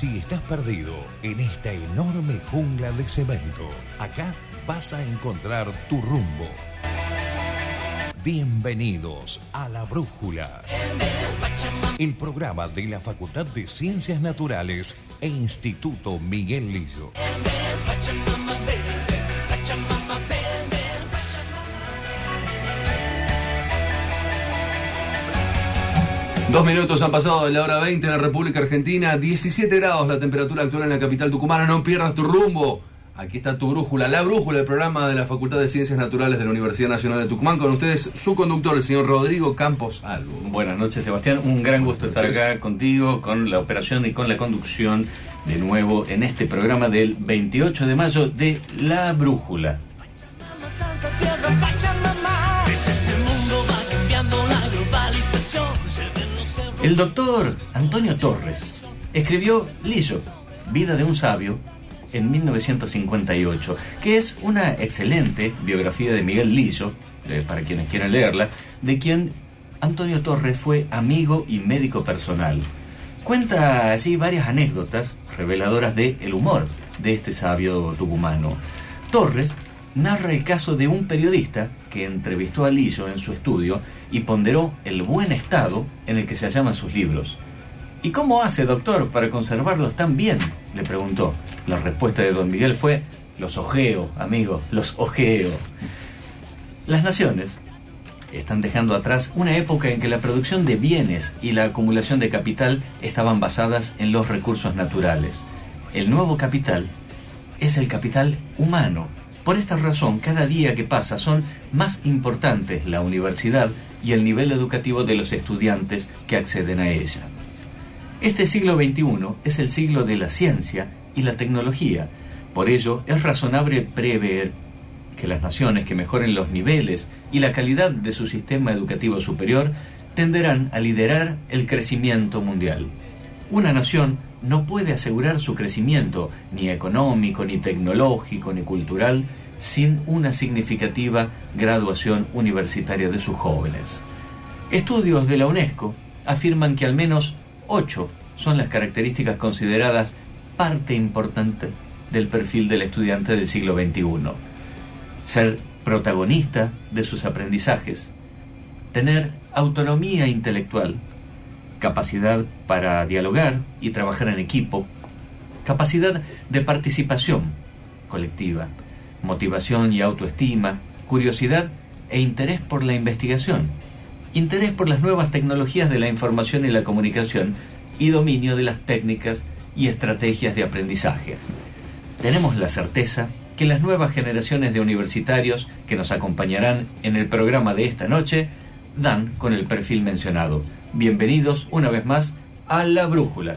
Si estás perdido en esta enorme jungla de cemento, acá vas a encontrar tu rumbo. Bienvenidos a La Brújula, el programa de la Facultad de Ciencias Naturales e Instituto Miguel Lillo. Dos minutos han pasado de la hora 20 en la República Argentina, 17 grados la temperatura actual en la capital tucumana, no pierdas tu rumbo. Aquí está tu brújula, la brújula, el programa de la Facultad de Ciencias Naturales de la Universidad Nacional de Tucumán. Con ustedes, su conductor, el señor Rodrigo Campos Albo. Buenas noches, Sebastián. Un gran gusto estar acá contigo, con la operación y con la conducción de nuevo en este programa del 28 de mayo de La Brújula. El doctor Antonio Torres escribió Lillo, Vida de un sabio, en 1958, que es una excelente biografía de Miguel Lillo, para quienes quieran leerla, de quien Antonio Torres fue amigo y médico personal. Cuenta allí varias anécdotas reveladoras de el humor de este sabio tucumano. Torres narra el caso de un periodista que entrevistó a Lillo en su estudio y ponderó el buen estado en el que se hallaban sus libros. ¿Y cómo hace, doctor, para conservarlos tan bien? le preguntó. La respuesta de don Miguel fue, los ojeo, amigo, los ojeo. Las naciones están dejando atrás una época en que la producción de bienes y la acumulación de capital estaban basadas en los recursos naturales. El nuevo capital es el capital humano. Por esta razón, cada día que pasa son más importantes la universidad y el nivel educativo de los estudiantes que acceden a ella. Este siglo XXI es el siglo de la ciencia y la tecnología. Por ello, es razonable prever que las naciones que mejoren los niveles y la calidad de su sistema educativo superior tenderán a liderar el crecimiento mundial. Una nación no puede asegurar su crecimiento, ni económico, ni tecnológico, ni cultural, sin una significativa graduación universitaria de sus jóvenes. Estudios de la UNESCO afirman que al menos ocho son las características consideradas parte importante del perfil del estudiante del siglo XXI. Ser protagonista de sus aprendizajes, tener autonomía intelectual, capacidad para dialogar y trabajar en equipo, capacidad de participación colectiva, motivación y autoestima, curiosidad e interés por la investigación, interés por las nuevas tecnologías de la información y la comunicación y dominio de las técnicas y estrategias de aprendizaje. Tenemos la certeza que las nuevas generaciones de universitarios que nos acompañarán en el programa de esta noche dan con el perfil mencionado. Bienvenidos una vez más a La Brújula.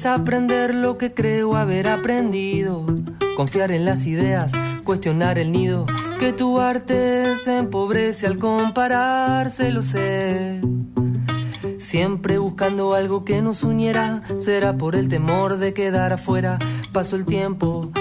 Desaprender lo que creo haber aprendido. Confiar en las ideas, cuestionar el nido. Que tu arte se empobrece al compararse, lo sé. Siempre buscando algo que nos uniera, será por el temor de quedar afuera. Pasó el tiempo,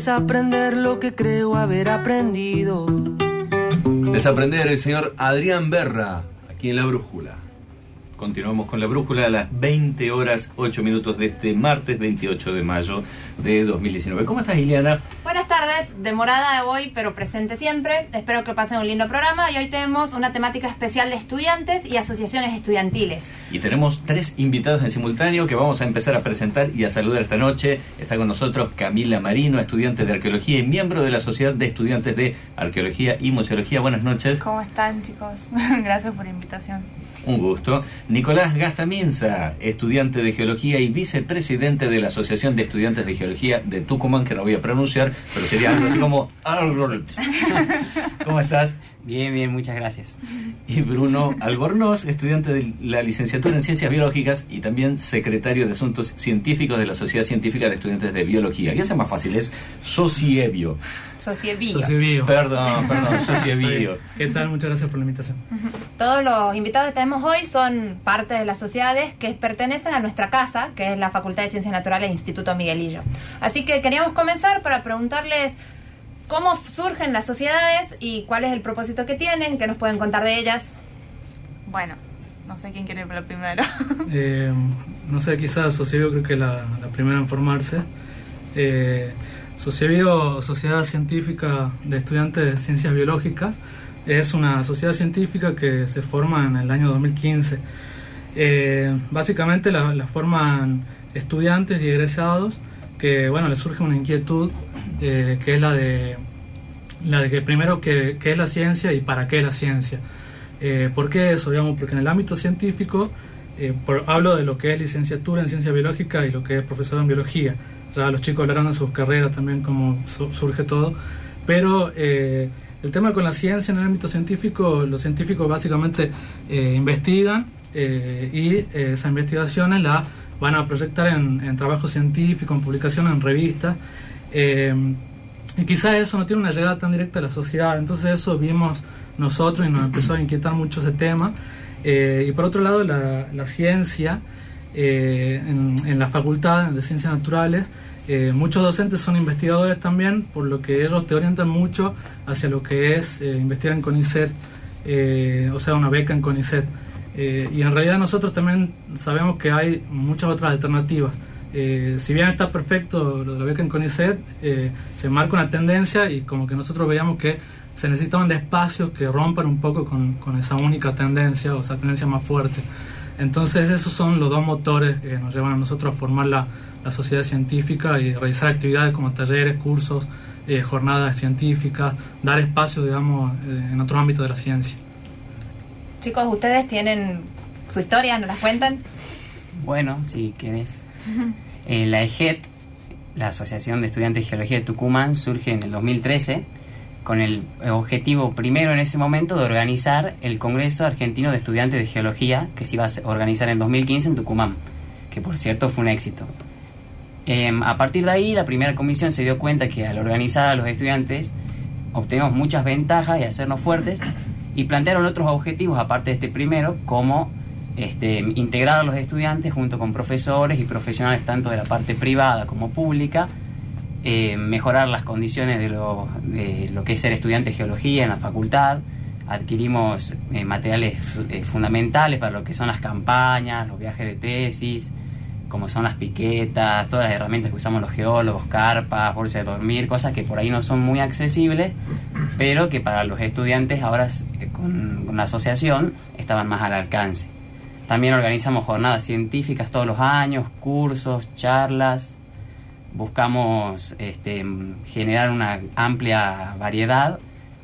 Desaprender lo que creo haber aprendido. Desaprender el señor Adrián Berra, aquí en La Brújula. Continuamos con la brújula a las 20 horas 8 minutos de este martes 28 de mayo de 2019. ¿Cómo estás, Iliana? Buenas tardes, demorada hoy, pero presente siempre. Espero que pasen un lindo programa y hoy tenemos una temática especial de estudiantes y asociaciones estudiantiles. Y tenemos tres invitados en simultáneo que vamos a empezar a presentar y a saludar esta noche. Está con nosotros Camila Marino, estudiante de arqueología y miembro de la Sociedad de Estudiantes de Arqueología y Museología. Buenas noches. ¿Cómo están, chicos? Gracias por la invitación. Un gusto. Nicolás Gastaminza, estudiante de Geología y vicepresidente de la Asociación de Estudiantes de Geología de Tucumán, que no voy a pronunciar, pero sería algo así como. ¿Cómo estás? Bien, bien, muchas gracias. Y Bruno Albornoz, estudiante de la licenciatura en Ciencias Biológicas y también secretario de Asuntos Científicos de la Sociedad Científica de Estudiantes de Biología. ¿Qué hace más fácil? Es Sociebio. Sociebillo. Sociebio. Perdón, perdón, Sociebio. ¿Qué tal? Muchas gracias por la invitación. Todos los invitados que tenemos hoy son parte de las sociedades que pertenecen a nuestra casa, que es la Facultad de Ciencias Naturales e Instituto Miguelillo. Así que queríamos comenzar para preguntarles cómo surgen las sociedades y cuál es el propósito que tienen, qué nos pueden contar de ellas. Bueno, no sé quién quiere hablar primero. Eh, no sé, quizás Sociebio creo que la, la primera en formarse. Eh, Sociedad Científica de Estudiantes de Ciencias Biológicas, es una sociedad científica que se forma en el año 2015. Eh, básicamente la, la forman estudiantes y egresados que, bueno, les surge una inquietud eh, que es la de, la de que primero qué qué es la ciencia y para qué la ciencia. Eh, ¿Por qué eso? Digamos, porque en el ámbito científico eh, por- hablo de lo que es licenciatura en ciencia biológica y lo que es profesor en biología. Ya los chicos hablarán de sus carreras también, cómo su- surge todo. Pero eh, el tema con la ciencia en el ámbito científico, los científicos básicamente eh, investigan eh, y eh, esas investigaciones las van a proyectar en, en trabajos científicos, en publicaciones, en revistas. Eh, y quizás eso no tiene una llegada tan directa a la sociedad, entonces eso vimos nosotros y nos empezó a inquietar mucho ese tema. Y por otro lado, la, la ciencia, eh, en, en la facultad de ciencias naturales, eh, muchos docentes son investigadores también, por lo que ellos te orientan mucho hacia lo que es eh, investigar en CONICET, eh, o sea, una beca en CONICET. Eh, y en realidad nosotros también sabemos que hay muchas otras alternativas. Eh, si bien está perfecto lo de la beca en CONICET, se marca una tendencia y como que nosotros veíamos que se necesitaban de espacios que rompan un poco con, con esa única tendencia o esa tendencia más fuerte. Entonces esos son los dos motores que nos llevan a nosotros a formar la, la sociedad científica y realizar actividades como talleres, cursos, eh, jornadas científicas, dar espacio, digamos, eh, en otros ámbitos de la ciencia. Chicos, ustedes tienen su historia, ¿nos las cuentan? Bueno, si querés. Eh, la EGET, la Asociación de Estudiantes de Geología de Tucumán, surge en el 2013 con el objetivo primero en ese momento de organizar el Congreso Argentino de Estudiantes de Geología que se iba a organizar en 2015 en Tucumán, que por cierto fue un éxito. Em, a partir de ahí, la primera comisión se dio cuenta que al organizar a los estudiantes obtenemos muchas ventajas y hacernos fuertes y plantearon otros objetivos aparte de este primero, como este, integrar a los estudiantes junto con profesores y profesionales tanto de la parte privada como pública, eh, mejorar las condiciones de lo, de lo que es ser estudiante de geología en la facultad, adquirimos eh, materiales eh, fundamentales para lo que son las campañas, los viajes de tesis, como son las piquetas, todas las herramientas que usamos los geólogos, carpas, bolsas de dormir, cosas que por ahí no son muy accesibles, pero que para los estudiantes ahora eh, con, con la asociación estaban más al alcance. También organizamos jornadas científicas todos los años, cursos, charlas. Buscamos este, generar una amplia variedad,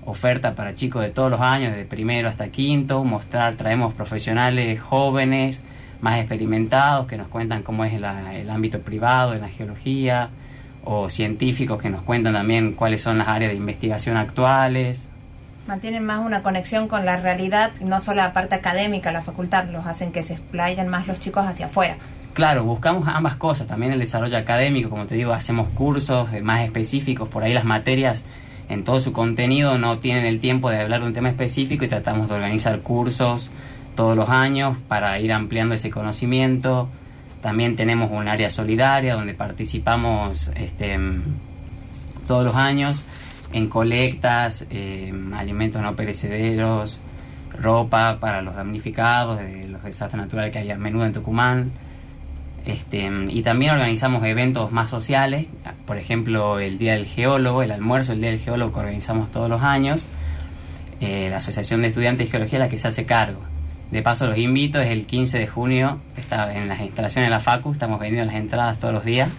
oferta para chicos de todos los años, de primero hasta quinto, mostrar, traemos profesionales jóvenes, más experimentados, que nos cuentan cómo es el ámbito privado de la geología, o científicos que nos cuentan también cuáles son las áreas de investigación actuales. Mantienen más una conexión con la realidad, no solo la parte académica, la facultad, los hacen que se explayen más los chicos hacia afuera. Claro, buscamos ambas cosas, también el desarrollo académico, como te digo, hacemos cursos eh, más específicos, por ahí las materias en todo su contenido no tienen el tiempo de hablar de un tema específico y tratamos de organizar cursos todos los años para ir ampliando ese conocimiento. También tenemos un área solidaria donde participamos este, todos los años en colectas, eh, alimentos no perecederos, ropa para los damnificados de los desastres naturales que hay a menudo en Tucumán. Este, y también organizamos eventos más sociales, por ejemplo el Día del Geólogo, el almuerzo del Día del Geólogo que organizamos todos los años, eh, la Asociación de Estudiantes de Geología la que se hace cargo. De paso los invito, es el 15 de junio, está en las instalaciones de la FACU, estamos vendiendo las entradas todos los días.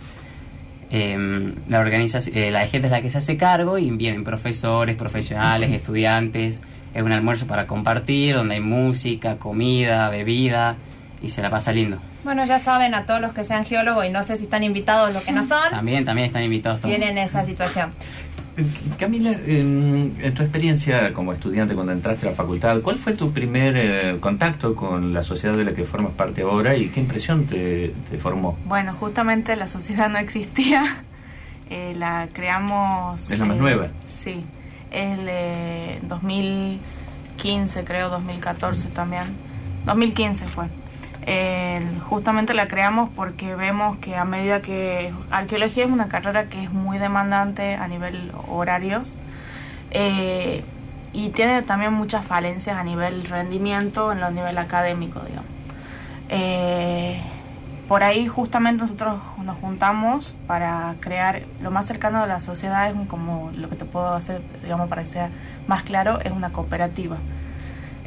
Eh, la organización, eh, la EGET es la que se hace cargo y vienen profesores, profesionales, estudiantes. Es un almuerzo para compartir, donde hay música, comida, bebida y se la pasa lindo. Bueno, ya saben, a todos los que sean geólogos y no sé si están invitados o lo que no son, También, también están invitados todos. tienen esa situación. Camila, en, en tu experiencia como estudiante cuando entraste a la facultad, ¿cuál fue tu primer eh, contacto con la sociedad de la que formas parte ahora y qué impresión te, te formó? Bueno, justamente la sociedad no existía. Eh, la creamos. Es la más eh, nueva. Sí. El eh, 2015, creo, 2014 también. 2015 fue. Eh, justamente la creamos porque vemos que a medida que arqueología es una carrera que es muy demandante a nivel horarios eh, y tiene también muchas falencias a nivel rendimiento en lo nivel académico, digamos. Eh, por ahí justamente nosotros nos juntamos para crear lo más cercano a la sociedad, es como lo que te puedo hacer, digamos, para que sea más claro, es una cooperativa.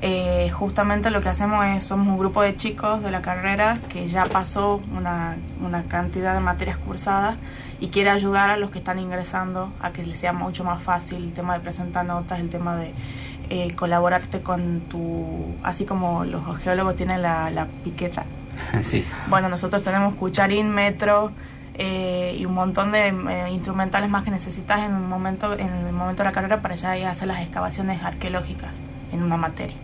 Eh, justamente lo que hacemos es, somos un grupo de chicos de la carrera que ya pasó una, una cantidad de materias cursadas y quiere ayudar a los que están ingresando a que les sea mucho más fácil el tema de presentar notas, el tema de eh, colaborarte con tu, así como los geólogos tienen la, la piqueta. sí. Bueno, nosotros tenemos cucharín, metro eh, y un montón de eh, instrumentales más que necesitas en un momento, en el momento de la carrera para ya ir a hacer las excavaciones arqueológicas en una materia.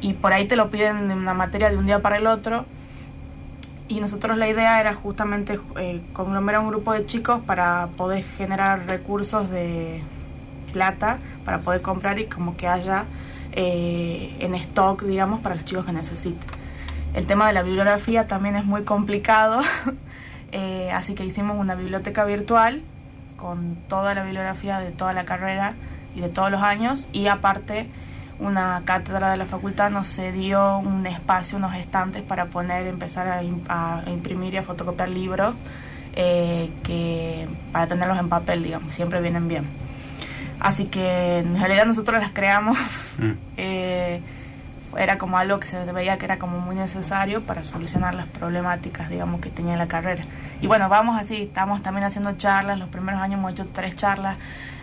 Y por ahí te lo piden en una materia de un día para el otro. Y nosotros la idea era justamente eh, conglomerar un grupo de chicos para poder generar recursos de plata para poder comprar y como que haya eh, en stock, digamos, para los chicos que necesiten. El tema de la bibliografía también es muy complicado, eh, así que hicimos una biblioteca virtual con toda la bibliografía de toda la carrera y de todos los años y aparte una cátedra de la facultad nos cedió un espacio, unos estantes para poner, empezar a, im- a imprimir y a fotocopiar libros eh, que para tenerlos en papel, digamos, siempre vienen bien. Así que en realidad nosotros las creamos. Mm. eh, era como algo que se veía que era como muy necesario para solucionar las problemáticas, digamos, que tenía la carrera. Y bueno, vamos así, estamos también haciendo charlas, los primeros años hemos hecho tres charlas,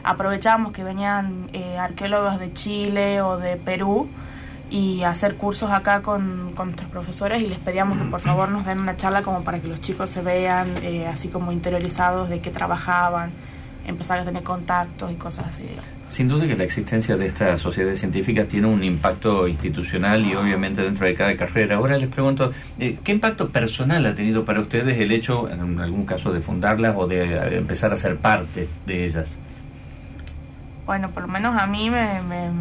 aprovechamos que venían eh, arqueólogos de Chile o de Perú y hacer cursos acá con, con nuestros profesores y les pedíamos que por favor nos den una charla como para que los chicos se vean eh, así como interiorizados de qué trabajaban empezar a tener contactos y cosas así. Sin duda que la existencia de estas sociedades científicas tiene un impacto institucional y obviamente dentro de cada carrera. Ahora les pregunto, eh, ¿qué impacto personal ha tenido para ustedes el hecho, en algún caso, de fundarlas o de eh, empezar a ser parte de ellas? Bueno, por lo menos a mí me, me-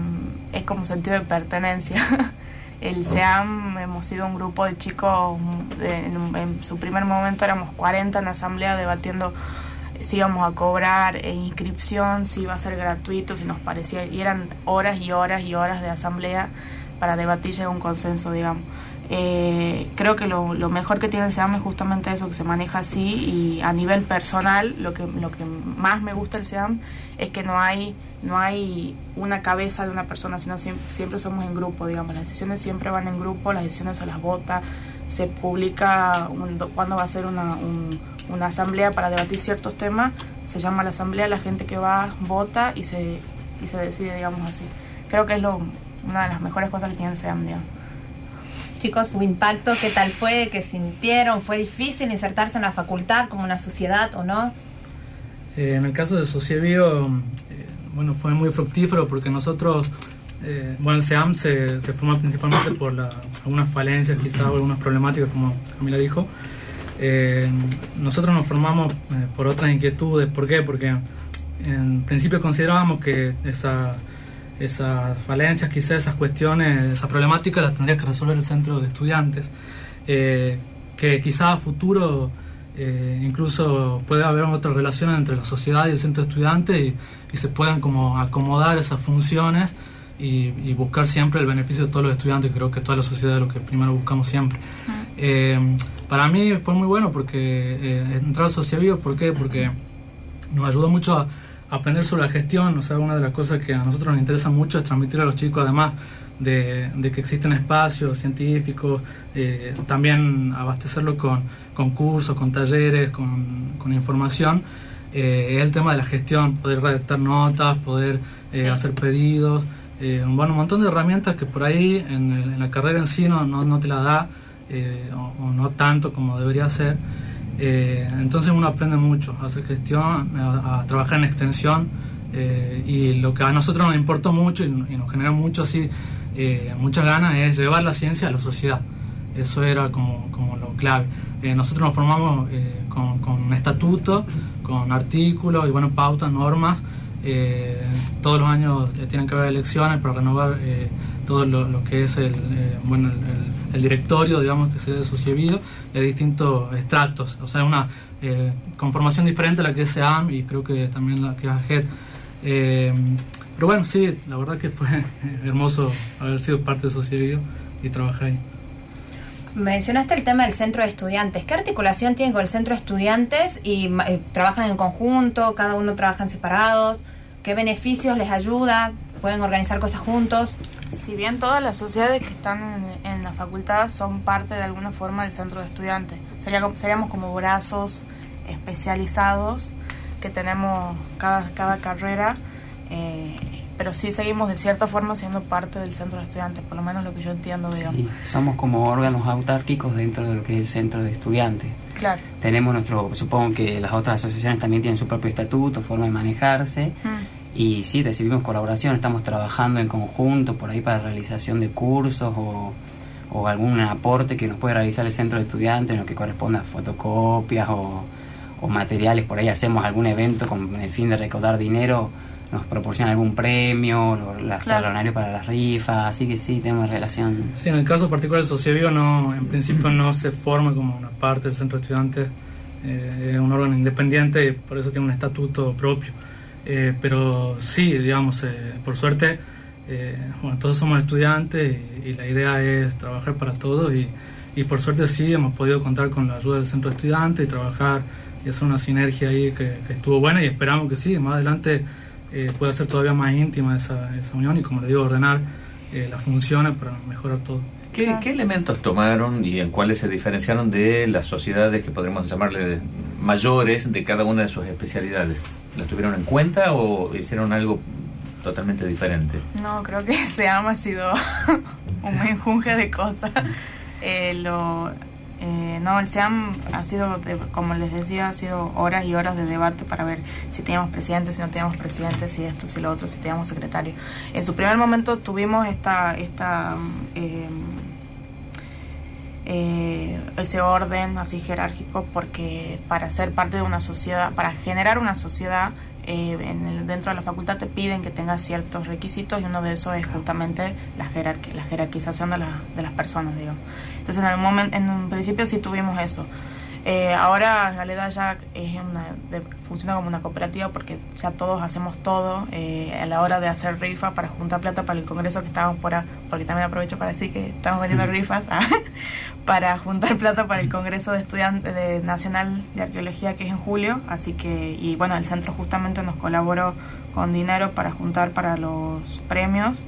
es como sentido de pertenencia. El SEAM hemos sido un grupo de chicos, de- en su primer momento éramos 40 en la asamblea debatiendo si íbamos a cobrar eh, inscripción, si iba a ser gratuito, si nos parecía, y eran horas y horas y horas de asamblea para debatir llegar a un consenso, digamos. Eh, creo que lo, lo mejor que tiene el SEAM es justamente eso, que se maneja así y a nivel personal lo que, lo que más me gusta del SEAM es que no hay, no hay una cabeza de una persona, sino siempre, siempre somos en grupo, digamos, las decisiones siempre van en grupo, las decisiones se las vota, se publica un- cuándo va a ser una, un- una asamblea para debatir ciertos temas, se llama la asamblea, la gente que va vota y se, y se decide, digamos así. Creo que es lo, una de las mejores cosas que tiene el SEAM, digamos. Chicos, su impacto, ¿qué tal fue? ¿Qué sintieron? ¿Fue difícil insertarse en la facultad como una sociedad o no? Eh, en el caso de Sociebio, eh, bueno, fue muy fructífero porque nosotros, eh, bueno, el SEAM se, se forma principalmente por la- algunas falencias, quizás, o algunas problemáticas, como Camila dijo. Eh, nosotros nos formamos eh, por otras inquietudes. ¿Por qué? Porque en principio considerábamos que esas, esas falencias, quizás esas cuestiones, esas problemáticas las tendría que resolver el centro de estudiantes. Eh, que quizás a futuro eh, incluso puede haber otras relaciones entre la sociedad y el centro de estudiantes y, y se puedan como acomodar esas funciones y, y buscar siempre el beneficio de todos los estudiantes. Creo que toda la sociedad es lo que primero buscamos siempre. Eh, para mí fue muy bueno porque eh, entrar al Sociabio, ¿por qué? Porque nos ayudó mucho a aprender sobre la gestión, o sea, una de las cosas que a nosotros nos interesa mucho es transmitir a los chicos, además de, de que existen espacios científicos, eh, también abastecerlo con, con cursos, con talleres, con, con información, eh, es el tema de la gestión, poder redactar notas, poder eh, hacer pedidos, eh, bueno, un montón de herramientas que por ahí en, la carrera en sí no, no, te la da, eh, o, no tanto como debería ser. Eh, entonces uno aprende mucho a hacer gestión, a, trabajar en extensión eh, y lo que a nosotros nos importó mucho y, y nos generó mucho así, muchas ganas es llevar la ciencia a la sociedad. Eso era como, como lo clave. Nosotros nos formamos con, con un estatuto, con artículos y bueno, pautas, normas. Eh, todos los años eh, tienen que haber elecciones para renovar eh, todo lo, que es el, eh, bueno, el, directorio, digamos, que sería de Socievido, de distintos estratos. O sea, una conformación diferente a la que es SEAM y creo que también la que es AGET. Pero bueno, sí, la verdad que fue hermoso haber sido parte de Socievido y trabajar ahí. Mencionaste el tema del centro de estudiantes. ¿Qué articulación tienen con el centro de estudiantes y trabajan en conjunto? ¿Cada uno trabaja en separados? ¿Qué beneficios les ayuda? ¿Pueden organizar cosas juntos? Si bien todas las sociedades que están en, en la facultad son parte de alguna forma del centro de estudiantes, Sería como- seríamos como brazos especializados que tenemos cada, cada carrera, eh, pero sí seguimos de cierta forma siendo parte del centro de estudiantes, por lo menos lo que yo entiendo, digamos. Sí, somos como órganos autárquicos dentro de lo que es el centro de estudiantes. Claro. Tenemos nuestro, supongo que las otras asociaciones también tienen su propio estatuto, forma de manejarse. Mm. Y sí, recibimos colaboración, estamos trabajando en conjunto por ahí para realización de cursos o, o algún aporte que nos puede realizar el centro de estudiantes en lo que corresponde a fotocopias o, o materiales. Por ahí hacemos algún evento con el fin de recaudar dinero, nos proporciona algún premio, lo- los Claro. talonarios para las rifas, así que sí, tenemos relación. Sí, en el caso particular de Socievivo no, en principio no se forma como una parte del centro de estudiantes, eh, es un órgano independiente y por eso tiene un estatuto propio. Eh, pero sí, digamos, eh, por suerte, eh, bueno, todos somos estudiantes y, la idea es trabajar para todos y, y por suerte sí hemos podido contar con la ayuda del centro de estudiantes y trabajar y hacer una sinergia ahí que, que estuvo buena y esperamos que sí, más adelante eh, pueda ser todavía más íntima esa, esa unión y como le digo, ordenar eh, las funciones para mejorar todo. ¿Qué, qué elementos tomaron y en cuáles se diferenciaron de las sociedades que podríamos llamarle mayores de cada una de sus especialidades? ¿Las tuvieron en cuenta o hicieron algo totalmente diferente? No, creo que SEAM ha sido un menjunje de cosas. Eh, lo, Eh, no, el SEAM ha sido, como les decía, ha sido horas y horas de debate para ver si teníamos presidente, si no teníamos presidente, si esto, si lo otro, si teníamos secretario. En su primer momento tuvimos esta, esta mm, eh, eh, ese orden así jerárquico porque para ser parte de una sociedad, para generar una sociedad eh, en el- dentro de la facultad te piden que tengas ciertos requisitos y uno de esos es justamente la, jerarqui- la jerarquización de, la- de las personas, digamos. Entonces en el momento, en un principio sí tuvimos eso. Eh, ahora realidad ya es una, de- funciona como una cooperativa porque ya todos hacemos todo eh, a la hora de hacer rifa para juntar plata para el congreso que estábamos por a- porque también aprovecho para decir que estamos vendiendo rifas ah, para juntar plata para el congreso de estudiantes de nacional de arqueología que es en julio así que y bueno el centro justamente nos colaboró con dinero para juntar para los premios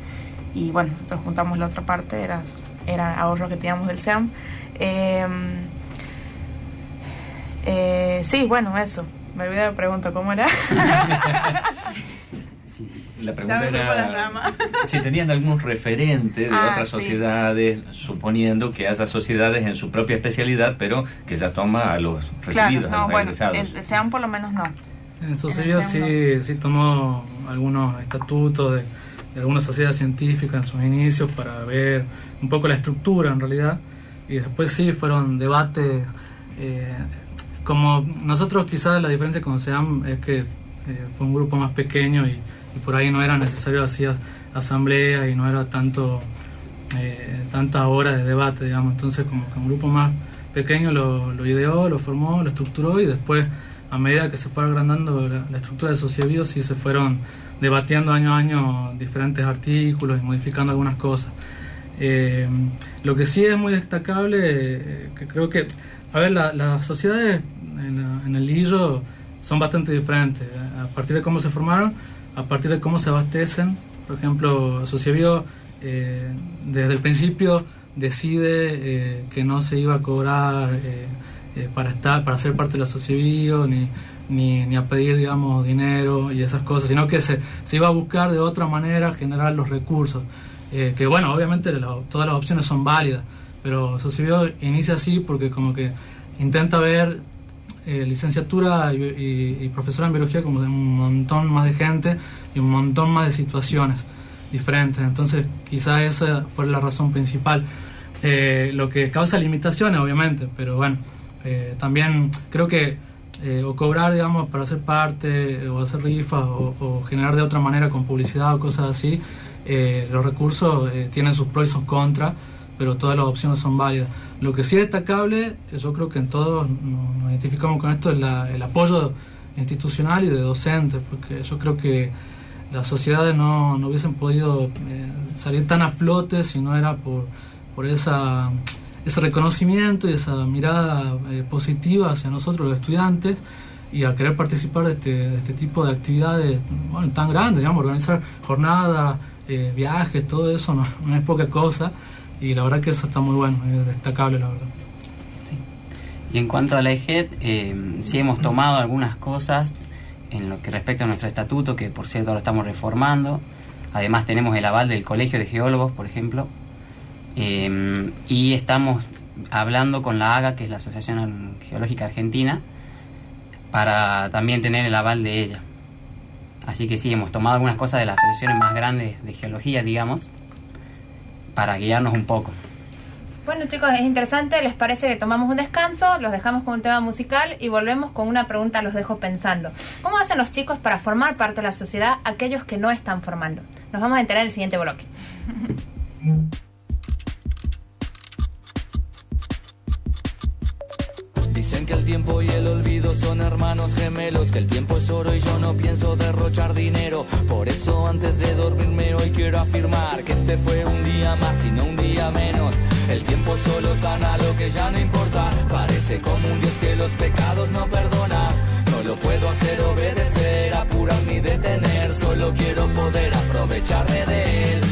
y bueno nosotros juntamos la otra parte era era ahorro que teníamos del SEAM. Eh, eh, sí, bueno, eso. Me olvidé la pregunta, ¿cómo era? La Ya pregunta era rama. si tenían algún referente de Ah, otras sí. sociedades, suponiendo que haya sociedades en su propia especialidad, pero que ya toma a los Claro, recibidos, a no, los bueno, egresados. el, el SEAM por lo menos no. En Sociedad sí, sí tomó algunos estatutos de, de algunas sociedades científicas en sus inicios para ver un poco la estructura en realidad. Y después sí fueron debates. eh, como nosotros quizás la diferencia con SEAM es que eh, fue un grupo más pequeño y, por ahí no era necesario hacer asamblea y no era tanto eh, tanta hora de debate, digamos. Entonces, como que un grupo más pequeño lo, ideó, lo formó, lo estructuró y después, a medida que se fue agrandando la, estructura de Sociebio, sí se fueron debatiendo año a año diferentes artículos y modificando algunas cosas. Eh, lo que sí es muy destacable, eh, que creo que, a ver, la- las sociedades en, en el Lillo son bastante diferentes, a partir de cómo se formaron, a partir de cómo se abastecen. Por ejemplo, Sociebio eh, desde el principio decide eh, que no se iba a cobrar eh, eh, para estar para ser parte de la Sociebio ni, ni, ni a pedir digamos dinero y esas cosas sino que se, se iba a buscar de otra manera generar los recursos Eh, que bueno obviamente todas las opciones son válidas pero Sociebio inicia así porque como que intenta ver eh, licenciatura y, profesora en biología como de un montón más de gente y un montón más de situaciones diferentes. Entonces, quizá esa fue la razón principal. Eh, lo que causa limitaciones, obviamente, pero bueno, eh, también creo que o cobrar, digamos, para ser parte, o hacer rifas, o, o generar de otra manera con publicidad o cosas así, los recursos tienen sus pros y sus contras, pero todas las opciones son válidas. Lo que sí es destacable, yo creo que en todos nos, identificamos con esto, es la- el apoyo institucional y de docentes, porque yo creo que las sociedades no, no hubiesen podido eh, salir tan a flote si no era por, por esa, ese reconocimiento y esa mirada eh, positiva hacia nosotros los estudiantes y a querer participar de este, de este tipo de actividades tan grandes, digamos, organizar jornadas, eh, viajes, todo eso no, es poca cosa y la verdad que eso está muy bueno, es destacable la verdad. Y en cuanto a la EGED, eh, sí hemos tomado algunas cosas en lo que respecta a nuestro estatuto, que por cierto ahora estamos reformando. Además tenemos el aval del Colegio de Geólogos, por ejemplo. Eh, y estamos hablando con la AGA, que es la Asociación Geológica Argentina, para también tener el aval de ella. Así que sí, hemos tomado algunas cosas de las asociaciones más grandes de geología, digamos, para guiarnos un poco. Bueno chicos, es interesante, ¿les parece que tomamos un descanso? Los dejamos con un tema musical y volvemos con una pregunta, los dejo pensando. ¿Cómo hacen los chicos para formar parte de la sociedad aquellos que no están formando? Nos vamos a enterar en el siguiente bloque. Dicen que el tiempo y el olvido son hermanos gemelos, que el tiempo es oro y yo no pienso derrochar dinero. Por eso antes de dormirme hoy quiero afirmar que este fue un día más y no un día menos. El tiempo solo sana lo que ya no importa. Parece como un Dios que los pecados no perdona. No lo puedo hacer obedecer, apurar ni detener. Solo quiero poder aprovecharme de él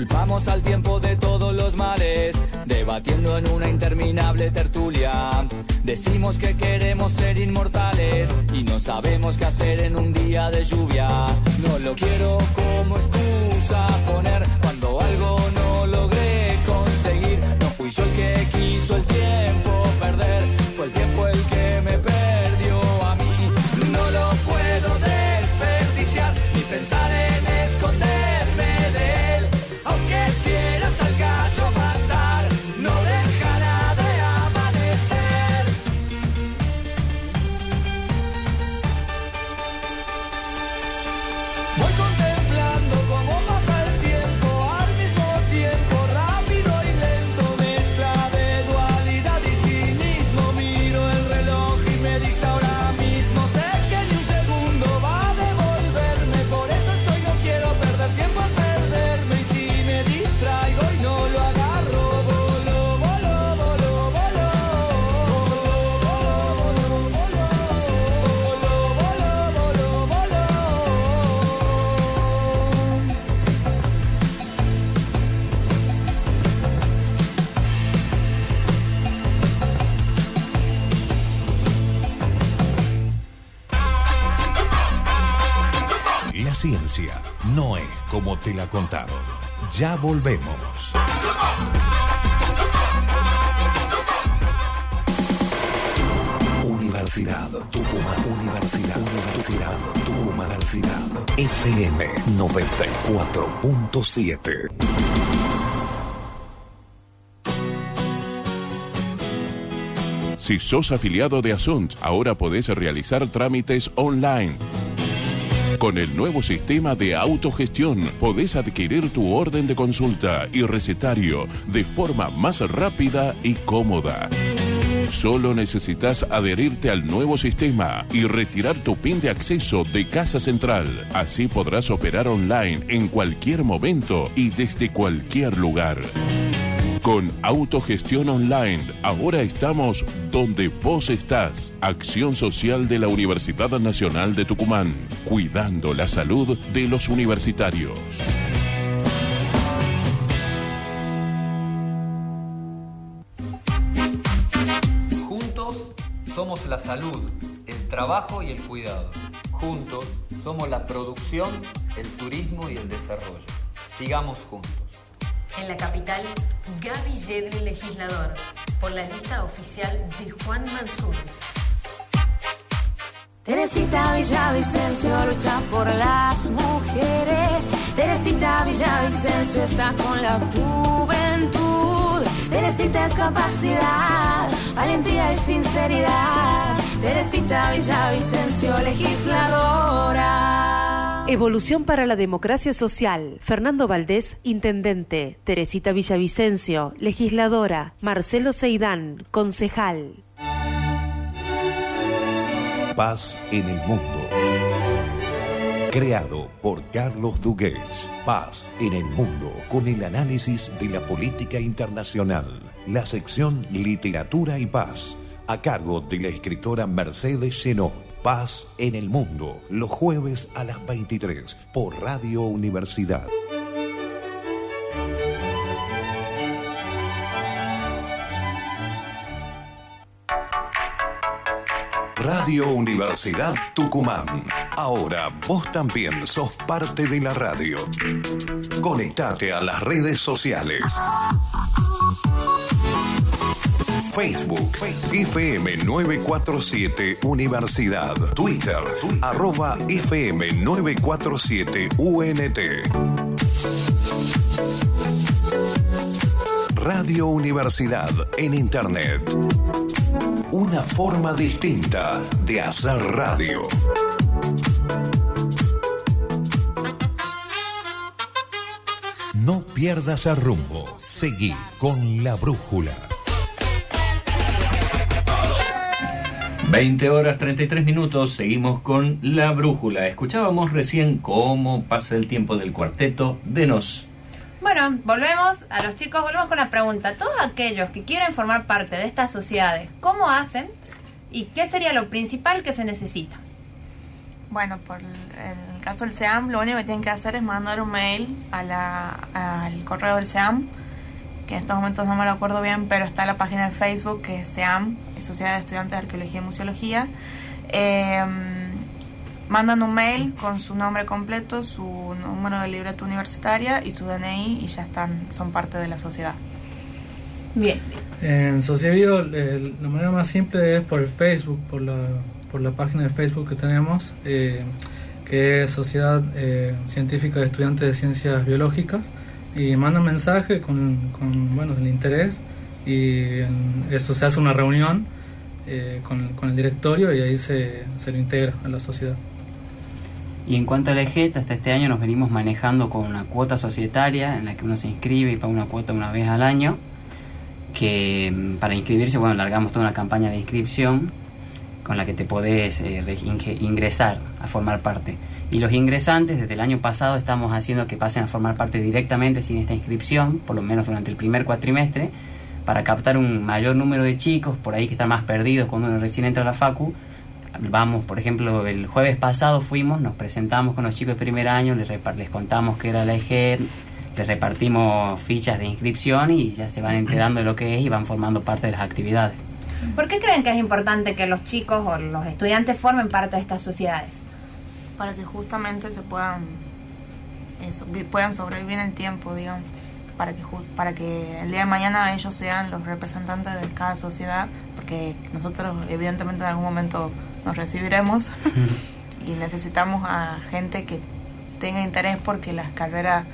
Culpamos al tiempo de todos los males, debatiendo en una interminable tertulia. Decimos que queremos ser inmortales y no sabemos qué hacer en un día de lluvia. No lo quiero como excusa poner como te la contaron. Ya volvemos. Universidad Tucumán. Universidad, Universidad Tucumán. Universidad FM 94.7. Si sos afiliado de Asunt, ahora podés realizar trámites online. Con el nuevo sistema de autogestión podés adquirir tu orden de consulta y recetario de forma más rápida y cómoda. Solo necesitas adherirte al nuevo sistema y retirar tu PIN de acceso de Casa Central. Así podrás operar online en cualquier momento y desde cualquier lugar. Con Autogestión Online, ahora estamos donde vos estás. Acción Social de la Universidad Nacional de Tucumán, cuidando la salud de los universitarios. Juntos somos la salud, el trabajo y el cuidado. Juntos somos la producción, el turismo y el desarrollo. Sigamos juntos. En la capital, Gaby legislador, por la lista oficial de Juan Mansur. Teresita Villavicencio lucha por las mujeres. Teresita Villavicencio está con la juventud. Teresita es capacidad, valentía y sinceridad. Teresita Villavicencio, legisladora. Evolución para la democracia social. Fernando Valdés, intendente. Teresita Villavicencio, legisladora. Marcelo Seidán, concejal. Paz en el mundo. Creado por Carlos Dugues. Paz en el mundo con el análisis de la política internacional. La sección Literatura y Paz a cargo de la escritora Mercedes Chenó. Paz en el mundo, los jueves a las 23 por Radio Universidad. Radio Universidad Tucumán. Ahora vos también sos parte de la radio. Conectate a las redes sociales. Facebook, FM 947 Universidad. Twitter, arroba FM 947 UNT. Radio Universidad en Internet. Una forma distinta de hacer radio. No pierdas el rumbo. Seguí con la brújula. 20 horas 33 minutos, seguimos con La Brújula. Escuchábamos recién cómo pasa el tiempo del cuarteto. Denos. Bueno, volvemos a los chicos, volvemos con la pregunta. Todos aquellos que quieren formar parte de estas sociedades, ¿cómo hacen? ¿Y qué sería lo principal que se necesita? Bueno, por el, el caso del SEAM, lo único que tienen que hacer es mandar un mail a la, al correo del SEAM, que en estos momentos no me lo acuerdo bien, pero está en la página de Facebook, que es SEAM, Sociedad de Estudiantes de Arqueología y Museología. Eh, mandan un mail con su nombre completo, su número de libreta universitaria y su DNI y ya están, son parte de la sociedad. Bien. En Sociebio eh, la manera más simple es por el Facebook, por la, por la página de Facebook que tenemos, eh, que es Sociedad eh, Científica de Estudiantes de Ciencias Biológicas, y mandan mensaje con, con bueno, el interés y eso se hace una reunión eh, con, con el directorio y ahí se, se lo integra a la sociedad. Y en cuanto a la EGET, hasta este año nos venimos manejando con una cuota societaria en la que uno se inscribe y paga una cuota una vez al año. Que mm, para inscribirse, bueno, largamos toda una campaña de inscripción con la que te podés eh, ingresar a formar parte. Y los ingresantes, desde el año pasado, estamos haciendo que pasen a formar parte directamente sin esta inscripción, por lo menos durante el primer cuatrimestre, para captar un mayor número de chicos por ahí que están más perdidos cuando uno recién entra a la facu. Vamos, por ejemplo, el jueves pasado fuimos, nos presentamos con los chicos de primer año, les, les contamos que era la EGED, les repartimos fichas de inscripción y ya se van enterando de lo que es y van formando parte de las actividades. ¿Por qué creen que es importante que los chicos o los estudiantes formen parte de estas sociedades? Para que justamente se puedan, eso, puedan sobrevivir en el tiempo, digamos. Para que, para que el día de mañana ellos sean los representantes de cada sociedad, porque nosotros evidentemente en algún momento nos recibiremos y necesitamos a gente que tenga interés porque las carreras,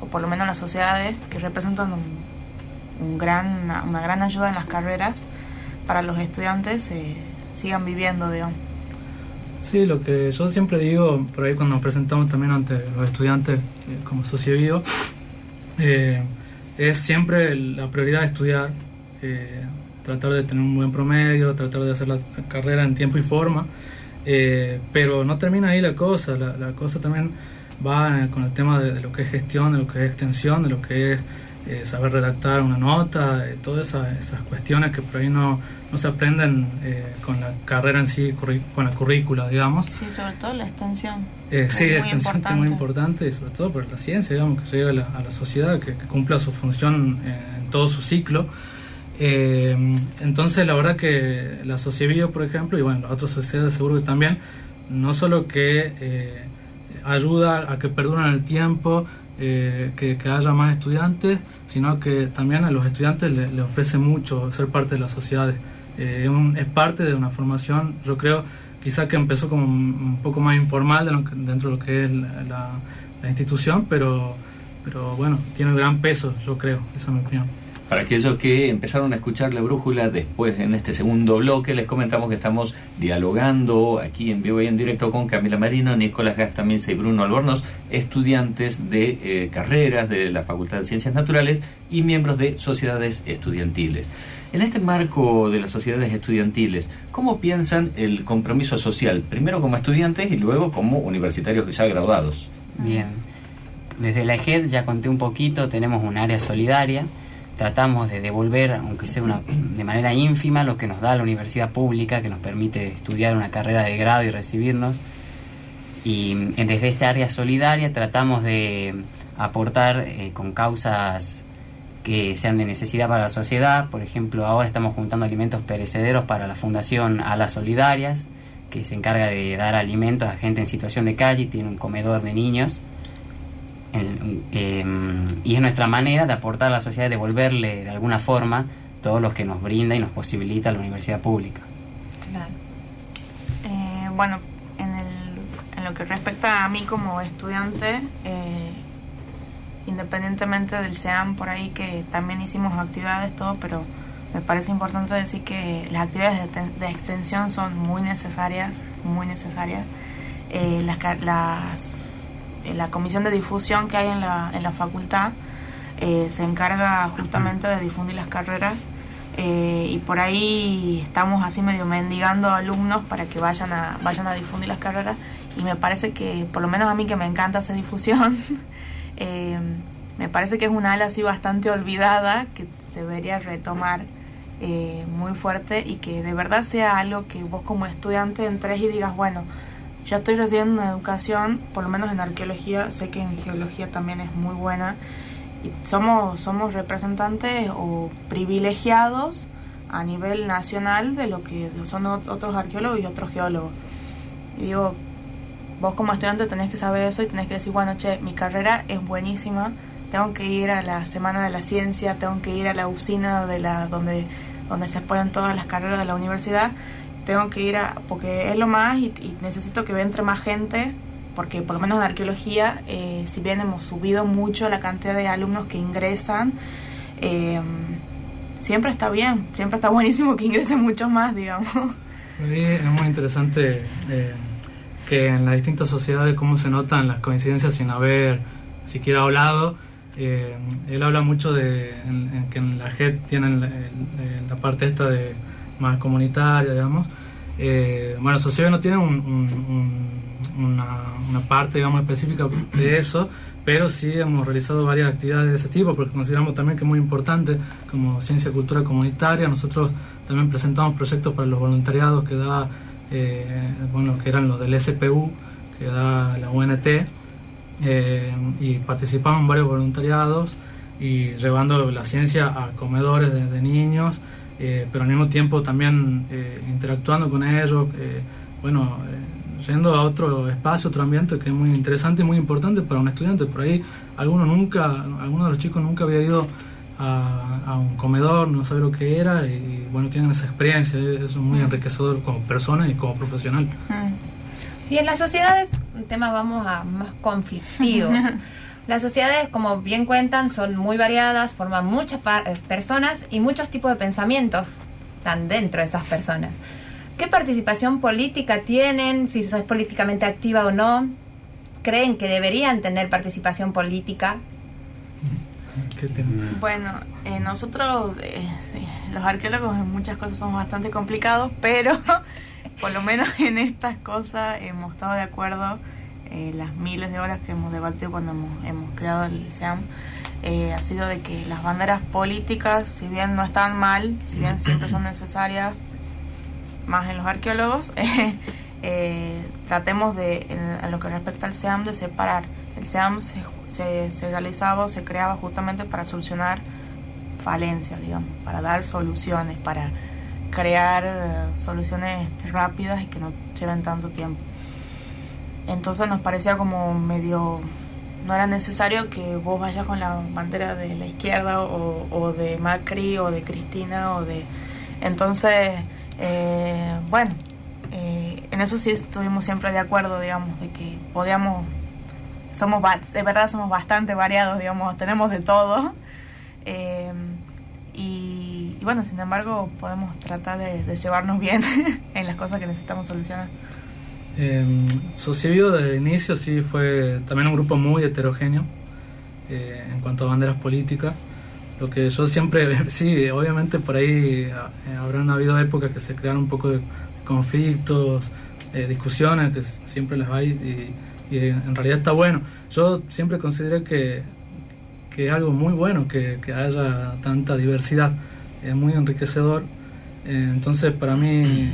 o por lo menos las sociedades, que representan un, un gran, una, una gran ayuda en las carreras, para los estudiantes eh, sigan viviendo, digamos. Sí, lo que yo siempre digo, por ahí cuando nos presentamos también ante los estudiantes eh, como sociovivo, eh, es siempre la prioridad de estudiar, eh, tratar de tener un buen promedio, tratar de hacer la carrera en tiempo y forma, pero no termina ahí la cosa, la, la cosa también va con el tema de, de lo que es gestión, de lo que es extensión, de lo que es eh, saber redactar una nota, eh, todas esa- esas cuestiones que por ahí no, no se aprenden eh, con la carrera en sí, con la currícula, digamos. Sí, sobre todo la extensión. Sí, muy extensión que es muy importante y sobre todo por la ciencia, digamos, que llegue a la, a la sociedad, que, que cumpla su función en todo su ciclo. Entonces, la verdad que la Sociebio, por ejemplo, y bueno, las otras sociedades seguro que también, no solo que ayuda a que perduren el tiempo, eh, que, haya más estudiantes, sino que también a los estudiantes le, le ofrece mucho ser parte de las sociedades. Eh, es parte de una formación, yo creo, quizá que empezó como un poco más informal de que- dentro de lo que es la institución, pero, pero bueno, tiene gran peso, yo creo, esa es mi opinión. Para aquellos que empezaron a escuchar la brújula después en este segundo bloque, les comentamos que estamos dialogando aquí en vivo y en directo con Camila Marino, Nicolás Gastamilza y Bruno Albornoz, estudiantes de eh, carreras de la Facultad de Ciencias Naturales y miembros de sociedades estudiantiles. En este marco de las sociedades estudiantiles, ¿cómo piensan el compromiso social? Primero como estudiantes y luego como universitarios ya graduados. Bien. Desde la EGED ya conté un poquito, tenemos un área solidaria. Tratamos de devolver, aunque sea una, de manera ínfima, lo que nos da la universidad pública, que nos permite estudiar una carrera de grado y recibirnos. Y desde esta área solidaria tratamos de aportar eh, con causas que sean de necesidad para la sociedad. Por ejemplo, ahora estamos juntando alimentos perecederos para la Fundación Alas Solidarias, que se encarga de dar alimentos a gente en situación de calle y tiene un comedor de niños. El- em, y es nuestra manera de aportar a la sociedad, devolverle de alguna forma todo lo que nos brinda y nos posibilita la universidad pública. Eh, bueno, en, el, en lo que respecta a mí como estudiante, eh, independientemente del SEAM por ahí que también hicimos actividades, todo, pero me parece importante decir que las actividades de, te- de extensión son muy necesarias, muy necesarias. Eh, las, las- eh, la comisión de difusión que hay en la, en la facultad eh, se encarga justamente de difundir las carreras eh, y por ahí estamos así medio mendigando alumnos para que vayan a, vayan a difundir las carreras y me parece que, por lo menos a mí que me encanta esa difusión, eh, me parece que es una ala así bastante olvidada que se debería retomar eh, muy fuerte y que de verdad sea algo que vos como estudiante entres y digas, bueno, yo estoy recibiendo una educación, por lo menos en arqueología, sé que en geología también es muy buena, y somos, somos representantes o privilegiados a nivel nacional de lo que son ot- otros arqueólogos y otros geólogos. Y digo, vos como estudiante tenés que saber eso y tenés que decir, bueno, che, mi carrera es buenísima, tengo que ir a la Semana de la Ciencia, tengo que ir a la usina de la donde, donde se apoyan todas las carreras de la universidad, tengo que ir a, porque es lo más y, necesito que entre más gente, porque por lo menos en arqueología, eh, si bien hemos subido mucho la cantidad de alumnos que ingresan, eh, siempre está bien, siempre está buenísimo que ingresen muchos más, digamos. Es muy interesante eh, que en las distintas sociedades cómo se notan las coincidencias sin haber siquiera hablado. Eh, él habla mucho de en- que en la JET tienen la, la parte esta de más comunitaria, digamos. Eh, bueno, Sociedad no tiene un- un- un- una, una parte, digamos, específica de eso, pero sí hemos realizado varias actividades de ese tipo, porque consideramos también que es muy importante como ciencia y cultura comunitaria. Nosotros también presentamos proyectos para los voluntariados que da, eh, bueno, que eran los del SPU, que da la UNT, eh, y participamos en varios voluntariados y llevando la ciencia a comedores de, de niños, eh, pero al mismo tiempo también eh, interactuando con ellos, eh, bueno, eh, yendo a otro espacio, otro ambiente que es muy interesante y muy importante para un estudiante. Por ahí alguno nunca, alguno de los chicos nunca había ido a, a un comedor, no sabe lo que era y bueno, tienen esa experiencia, eh, eso es muy enriquecedor como persona y como profesional. Y en las sociedades, un tema vamos a más conflictivos. Las sociedades, como bien cuentan, son muy variadas, forman muchas par- eh, personas y muchos tipos de pensamientos están dentro de esas personas. ¿Qué participación política tienen? Si sos políticamente activa o no. ¿Creen que deberían tener participación política? Bueno, eh, nosotros, eh, sí, los arqueólogos en muchas cosas somos bastante complicados, pero por lo menos en estas cosas hemos estado de acuerdo. Eh, las miles de horas que hemos debatido cuando hemos, hemos creado el SEAM eh, ha sido de que las banderas políticas, si bien no están mal, si bien siempre son necesarias, más en los arqueólogos, eh, eh, tratemos de, en, en lo que respecta al SEAM, de separar. El SEAM se, se, se realizaba o se creaba justamente para solucionar falencias, digamos, para dar soluciones, para crear eh, soluciones rápidas y que no lleven tanto tiempo. Entonces nos parecía como medio no era necesario que vos vayas con la bandera de la izquierda o, de Macri o de Cristina o de entonces eh, bueno eh, en eso sí estuvimos siempre de acuerdo digamos de que podíamos somos de verdad somos bastante variados digamos tenemos de todo Eh, Y, y bueno, sin embargo, podemos tratar de llevarnos bien en las cosas que necesitamos solucionar. Eh, Socievido desde el inicio sí fue también un grupo muy heterogéneo eh, en cuanto a banderas políticas. Lo que yo siempre, sí, obviamente por ahí eh, habrán habido épocas que se crearon un poco de conflictos, eh, discusiones, que siempre las hay y, en realidad está bueno. Yo siempre consideré que, que es algo muy bueno que, que haya tanta diversidad, es muy enriquecedor. Entonces para mí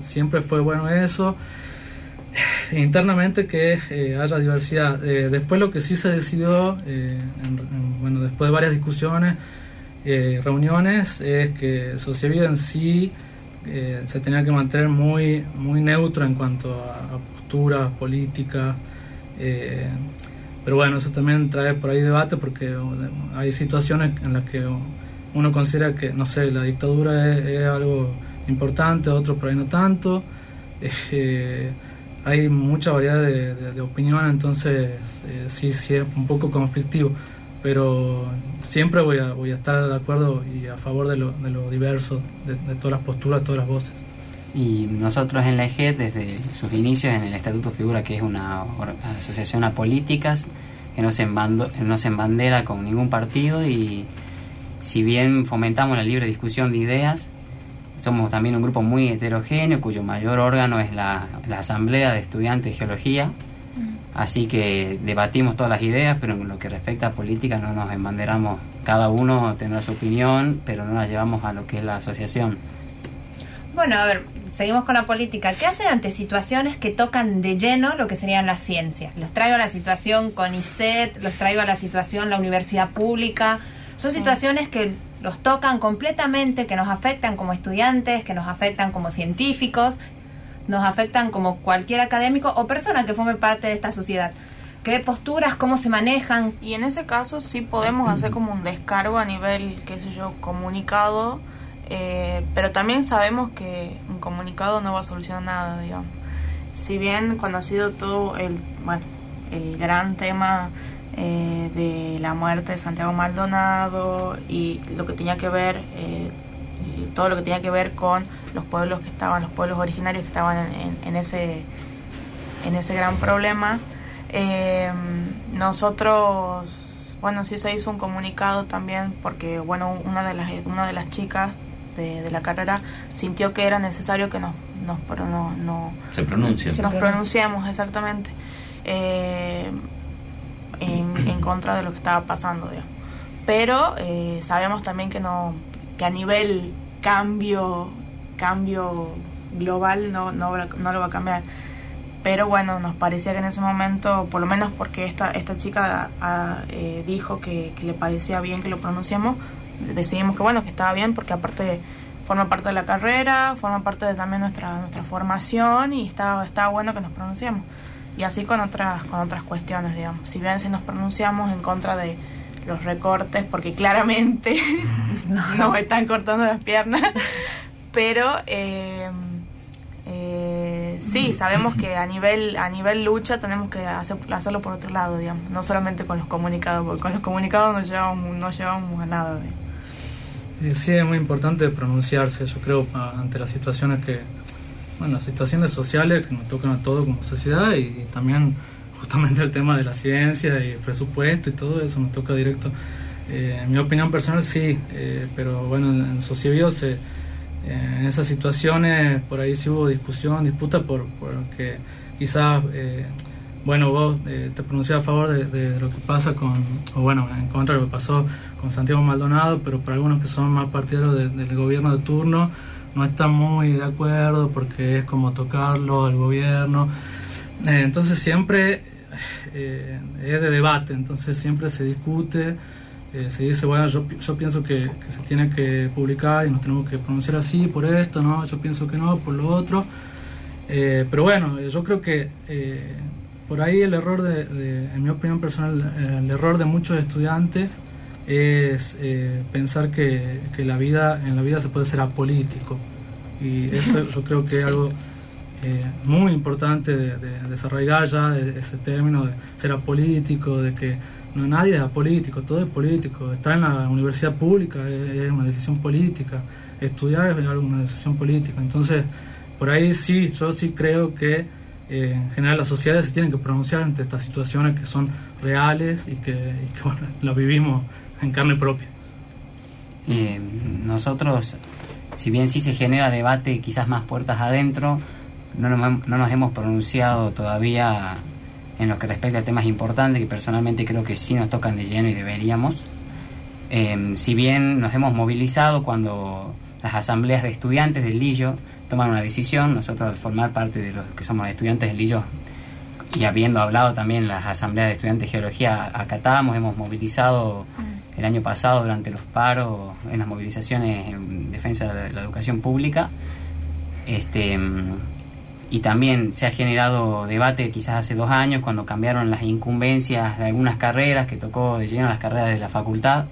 siempre fue bueno eso internamente que eh, haya diversidad. Eh, después lo que sí se decidió, eh, en- en- bueno, después de varias discusiones, eh, reuniones, es que Sociedad en sí eh, se tenía que mantener muy, muy neutro en cuanto a, a posturas políticas. eh, pero bueno, eso también trae por ahí debate porque hay situaciones en las que uno considera que, no sé, la dictadura es, es algo importante, otro por ahí no tanto. Hay mucha variedad de, de, de opiniones, entonces eh, sí, sí es un poco conflictivo, pero siempre voy a, voy a estar de acuerdo y a favor de lo, de lo diverso, de, de todas las posturas, todas las voces. Y nosotros en la EGED, desde sus inicios en el estatuto figura que es una asociación a políticas que no se, embando- no se embandera con ningún partido y si bien fomentamos la libre discusión de ideas, somos también un grupo muy heterogéneo cuyo mayor órgano es la, la Asamblea de Estudiantes de Geología. Así que debatimos todas las ideas, pero en lo que respecta a política no nos embanderamos. Cada uno tendrá su opinión, pero no la llevamos a lo que es la asociación. Bueno, a ver, seguimos con la política. ¿Qué hacen ante situaciones que tocan de lleno lo que serían las ciencias? Los traigo a la situación con ISET, los traigo a la situación la universidad pública. Son situaciones que los tocan completamente, que nos afectan como estudiantes, que nos afectan como científicos, nos afectan como cualquier académico o persona que forme parte de esta sociedad. ¿Qué posturas, cómo se manejan? Y en ese caso sí podemos hacer como un descargo a nivel, qué sé yo, comunicado, eh, pero también sabemos que un comunicado no va a solucionar nada, digamos. Si bien cuando ha sido todo el, bueno, el gran tema eh, de la muerte de Santiago Maldonado y lo que tenía que ver, eh, todo lo que tenía que ver con los pueblos que estaban, los pueblos originarios que estaban en, en- en ese, en ese gran problema. Eh, nosotros, bueno, sí se hizo un comunicado también porque, bueno, una de las, una de las chicas de, de la carrera sintió que era necesario que nos, nos, no, no- Se pronuncien. nos pronunciamos exactamente eh, en, contra de lo que estaba pasando, digamos. Pero eh, sabemos también que no que a nivel cambio cambio global no, no, no lo va a cambiar. Pero bueno, nos parecía que en ese momento, por lo menos porque esta, esta chica ah, eh, dijo que, que le parecía bien que lo pronunciemos, decidimos que bueno, que estaba bien porque aparte forma parte de la carrera, forma parte de también nuestra, nuestra formación y estaba, estaba bueno que nos pronunciemos. Y así con otras, con otras cuestiones, digamos. Si bien si nos pronunciamos en contra de los recortes, porque claramente nos están cortando las piernas, pero eh, eh, sí, sabemos que a nivel, a nivel lucha tenemos que hacer, hacerlo por otro lado, digamos, no solamente con los comunicados, porque con los comunicados no llevamos, no llevamos a nada. digamos. Eh, sí, es muy importante pronunciarse, yo creo, ante las situaciones que, bueno, las situaciones sociales que nos tocan a todos como sociedad y, también justamente el tema de la ciencia y el presupuesto y todo eso nos toca directo. Eh, en mi opinión personal sí, eh, pero bueno, en, en se, eh, en esas situaciones por ahí sí hubo discusión, disputa, por, porque quizás, eh, bueno, vos eh, te pronuncias a favor de, lo que pasa con, o bueno, en contra de lo que pasó con Santiago Maldonado, pero para algunos que son más partidarios de- del gobierno de turno, no están muy de acuerdo porque es como tocarlo al gobierno. Eh, entonces siempre eh, es de debate, entonces siempre se discute, eh, se dice, bueno, yo, yo pienso que, se tiene que publicar y nos tenemos que pronunciar así por esto, ¿no? Yo pienso que no, por lo otro. Pero bueno, yo creo que por ahí el error, de, en mi opinión personal, el error de muchos estudiantes es eh, pensar que, que la vida en la vida se puede ser apolítico y eso yo creo que es algo eh, muy importante de, de desarraigar ya e- ese término de ser apolítico, de que no nadie es apolítico, todo es político. Estar en la universidad pública es, es una decisión política, estudiar es una decisión política. Entonces, por ahí sí, yo sí creo que eh, en general las sociedades se tienen que pronunciar ante estas situaciones que son reales y que, y que bueno, las vivimos en carne propia. Eh, nosotros, si bien sí se genera debate quizás más puertas adentro, no nos, no nos hemos pronunciado todavía en lo que respecta a temas importantes que personalmente creo que sí nos tocan de lleno y deberíamos. Eh, si bien nos hemos movilizado cuando las asambleas de estudiantes del Lillo toman una decisión, nosotros al formar parte de los que somos estudiantes del Lillo y habiendo hablado también en las asambleas de estudiantes de geología, acatamos, hemos movilizado el año pasado durante los paros, en las movilizaciones en defensa de la educación pública. Este, y también se ha generado debate quizás hace dos años cuando cambiaron las incumbencias de algunas carreras que tocó de lleno las carreras de la facultad,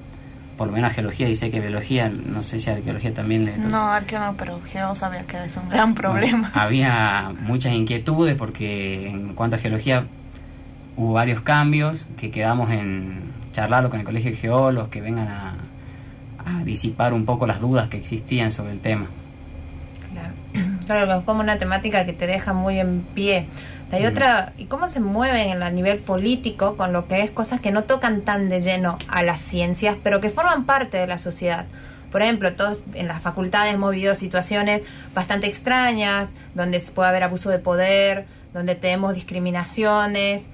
por lo menos a geología y sé que biología, no sé si a arqueología también le. No, arqueo no, pero geo sabía que es un gran problema. Había muchas inquietudes porque en cuanto a geología hubo varios cambios que quedamos en charlarlo con el Colegio de Geólogos, que vengan a, a disipar un poco las dudas que existían sobre el tema. Claro, es como una temática que te deja muy en pie. Hay otra, ¿y cómo se mueven en el nivel político con lo que es cosas que no tocan tan de lleno a las ciencias, pero que forman parte de la sociedad? Por ejemplo, todos en las facultades hemos vivido situaciones bastante extrañas, donde puede haber abuso de poder, donde tenemos discriminaciones,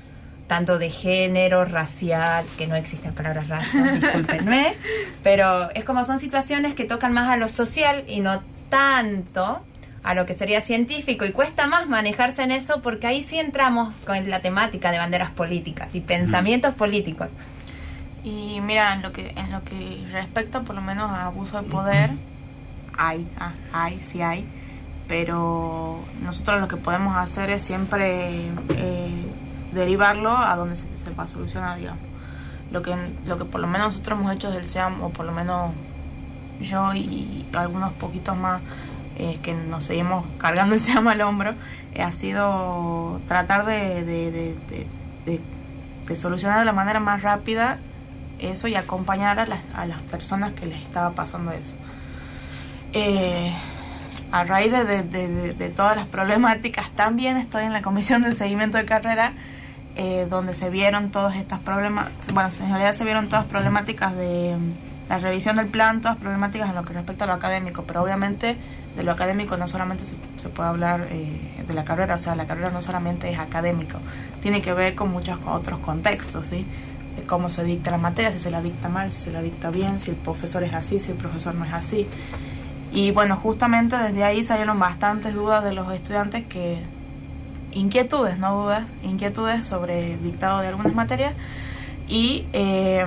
tanto de género, racial, que no existen palabras raza, discúlpenme, pero es como son situaciones que tocan más a lo social y no tanto a lo que sería científico y cuesta más manejarse en eso porque ahí sí entramos con la temática de banderas políticas y pensamientos políticos. Y mira, en lo que en lo que respecta por lo menos a abuso de poder, hay, ah, hay, sí hay, pero nosotros lo que podemos hacer es siempre eh, derivarlo a donde se sepa solucionar, digamos. Lo que, lo que por lo menos nosotros hemos hecho del SEAM, o por lo menos yo y algunos poquitos más eh, que nos seguimos cargando el SEAM al hombro, eh, ha sido tratar de, de, de, de- solucionar de la manera más rápida eso y acompañar a las, a las personas que les estaba pasando eso. Eh, a raíz de- de- de- de todas las problemáticas, también estoy en la comisión del seguimiento de carrera, eh, donde se vieron todas estas problemas, bueno, en realidad se vieron todas problemáticas de mm, la revisión del plan, todas problemáticas en lo que respecta a lo académico, pero obviamente de lo académico no solamente se, puede hablar eh, de la carrera, o sea, la carrera no solamente es académico, tiene que ver con muchos otros contextos, ¿sí? De cómo se dicta la materia, si se la dicta mal, si se la dicta bien, si el profesor es así, si el profesor no es así. Y bueno, justamente desde ahí salieron bastantes dudas de los estudiantes que inquietudes, no dudas, inquietudes sobre dictado de algunas materias y eh,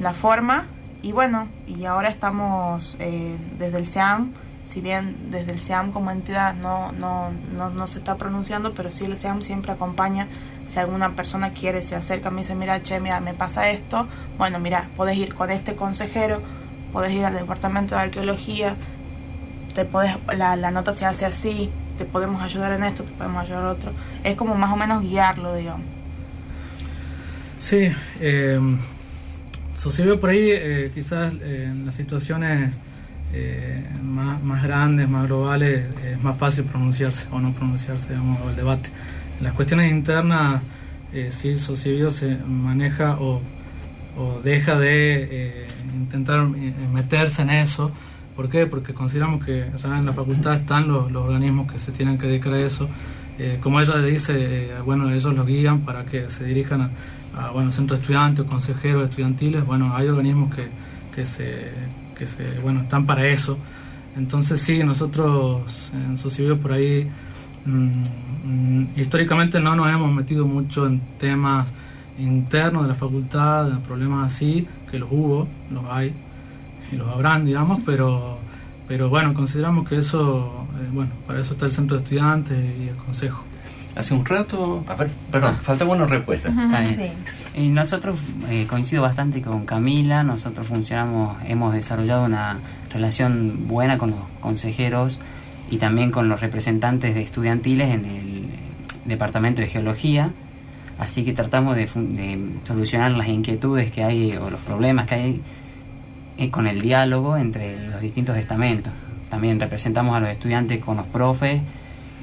la forma. Y bueno, y ahora estamos eh, desde el SEAM, si bien desde el SEAM como entidad no, no, no, no se está pronunciando, pero sí el SEAM siempre acompaña. Si alguna persona quiere, se acerca y me dice, mira, che, mira, me pasa esto, bueno, mira, podés ir con este consejero, podés ir al departamento de arqueología, te podés, la, la nota se hace así, te podemos ayudar en esto, te podemos ayudar en otro. Es como más o menos guiarlo, digamos. Sí, eh, por ahí eh, quizás en las situaciones eh, más, grandes, más globales, es más fácil pronunciarse o no pronunciarse, digamos, el debate. En las cuestiones internas, eh, sí, Sociebio se maneja o, o deja de intentar meterse en eso. ¿Por qué? Porque consideramos que ya en la facultad están los, los organismos que se tienen que dedicar a eso. Eh, como ella dice, eh, bueno, ellos los guían para que se dirijan a, a bueno, centros estudiantes o consejeros estudiantiles. Bueno, hay organismos que, que, se, que se, bueno, están para eso. Entonces sí, nosotros en Sociebio por ahí mm, mm, históricamente no nos hemos metido mucho en temas internos de la facultad, en problemas así, que los hubo, los hay y los habrán, digamos, pero, pero bueno, consideramos que eso, eh, bueno, para eso está el centro de estudiantes y el consejo. Hace un rato, a ver, perdón, falta buena respuesta. Está bien. Y nosotros eh, coincido bastante con Camila, nosotros funcionamos, hemos desarrollado una relación buena con los consejeros y también con los representantes de estudiantiles en el departamento de geología. Así que tratamos de, de solucionar las inquietudes que hay o los problemas que hay con el diálogo entre los distintos estamentos. También representamos a los estudiantes con los profes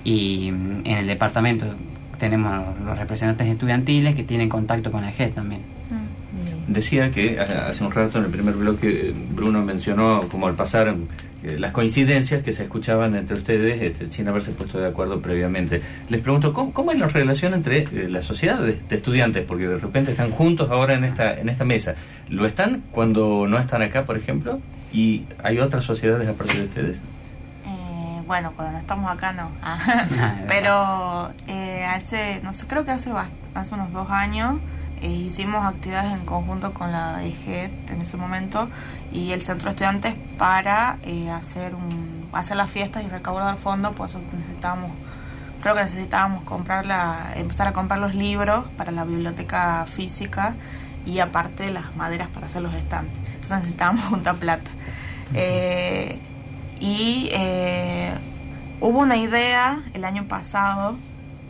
y mm, en el departamento tenemos los representantes estudiantiles que tienen contacto con la JET también. Decía que eh, hace un rato en el primer bloque eh, Bruno mencionó como al pasar las coincidencias que se escuchaban entre ustedes este, sin haberse puesto de acuerdo previamente. Les pregunto, ¿cómo, cómo es la relación entre eh, la sociedad de, de estudiantes? Porque de repente están juntos ahora en esta, en esta mesa. ¿Lo están cuando no están acá, por ejemplo? ¿Y hay otras sociedades aparte de ustedes? Eh, bueno, cuando no estamos acá no. Ah, Pero eh, hace, no sé, creo que hace, hace unos dos años eh, hicimos actividades en conjunto con la EGET en ese momento y el centro de estudiantes para eh, hacer un, hacer las fiestas y recaudar fondos, por eso necesitábamos, creo que necesitábamos comprar la, empezar a comprar los libros para la biblioteca física y aparte las maderas para hacer los estantes. Entonces necesitábamos juntar plata. Eh, y eh, hubo una idea el año pasado,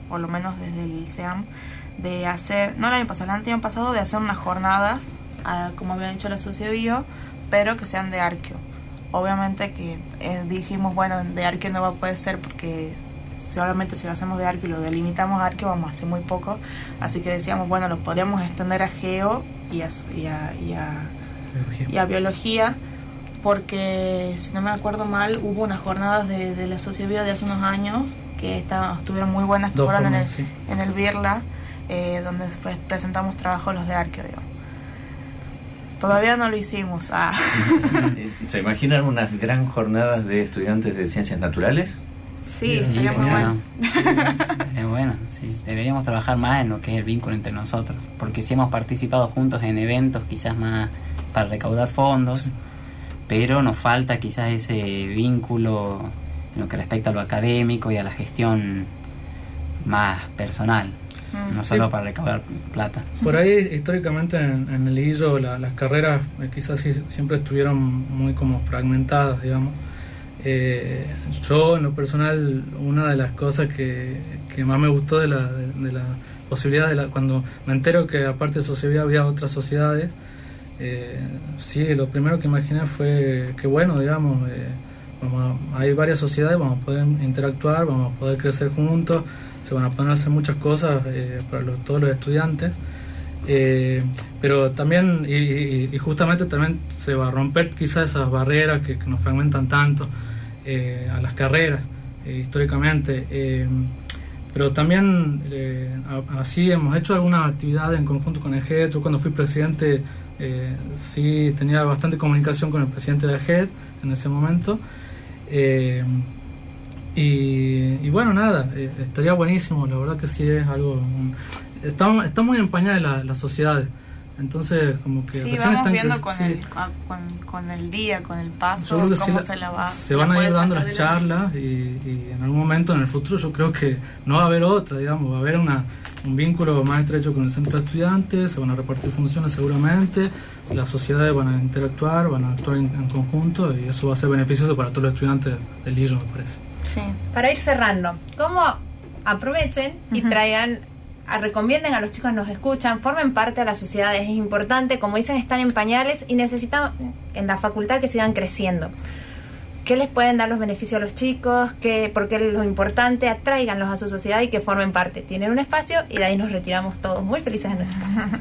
por lo menos desde el SEAM, de hacer, no el año pasado, el año pasado, de hacer unas jornadas, ah, como había dicho la Socio Bio, pero que sean de arqueo. Obviamente que eh, dijimos, bueno, de arqueo no va a poder ser porque solamente si lo hacemos de arqueo y lo delimitamos a arqueo vamos a hacer muy poco. Así que decíamos, bueno, lo podríamos extender a geo y a, y a, y a, y a biología porque si no me acuerdo mal hubo unas jornadas de, de la Sociedad de hace unos años que estaban, estuvieron muy buenas que Dos fueron en el, sí. en el Birla eh, donde fue- presentamos trabajos los de arqueo digamos. todavía no lo hicimos ah. ¿Se imaginan unas gran jornadas de estudiantes de ciencias naturales? sí, Sí, estaría muy bueno. bueno Es bueno, sí. Deberíamos trabajar más en lo que es el vínculo entre nosotros. Porque si hemos participado juntos en eventos, quizás más para recaudar fondos, pero nos falta quizás ese vínculo en lo que respecta a lo académico y a la gestión más personal. No solo Sí. para recaudar plata. Por ahí, históricamente, en, en el la- las carreras eh, quizás sí- siempre estuvieron muy como fragmentadas, digamos. Eh, yo, en lo personal, una de las cosas que, que más me gustó de la, de, de la posibilidad de la, cuando me entero que aparte de sociedad había otras sociedades, eh, sí, lo primero que imaginé fue que bueno, digamos, eh, vamos a- hay varias sociedades, vamos a poder interactuar, vamos a poder crecer juntos, se van a poder hacer muchas cosas eh, para todos los estudiantes. Eh, pero también, y, justamente también se va a romper quizás esas barreras que, que nos fragmentan tanto eh, a las carreras eh, históricamente. Eh, pero también así hemos hecho algunas actividades en conjunto con el GED. Yo cuando fui presidente sí tenía bastante comunicación con el presidente de GED en ese momento. Y, y bueno, nada, eh, estaría buenísimo, la verdad que sí es algo... un- está, está muy empañada la, las sociedades, entonces como que sí, vamos están viendo con, sí. el, con, con- el día, con el paso, sí cómo la- se la va se la van a ir dando las la- charlas y, y en algún momento en el futuro yo creo que no va a haber otra, digamos, va a haber una, un vínculo más estrecho con el centro de estudiantes, se van a repartir funciones seguramente, las sociedades van a interactuar, van a actuar en, en conjunto y eso va a ser beneficioso para todos los estudiantes del ILO, me parece. Sí. Para ir cerrando, ¿cómo aprovechen y traigan, a- recomienden a los chicos que nos escuchan, formen parte de la sociedad? Es importante, como dicen, están en pañales y necesitan en la facultad que sigan creciendo. ¿Qué les pueden dar los beneficios a los chicos? ¿Qué, ¿Por qué lo importante? Atráiganlos a su sociedad y que formen parte. Tienen un espacio y de ahí nos retiramos todos muy felices en nuestra casa.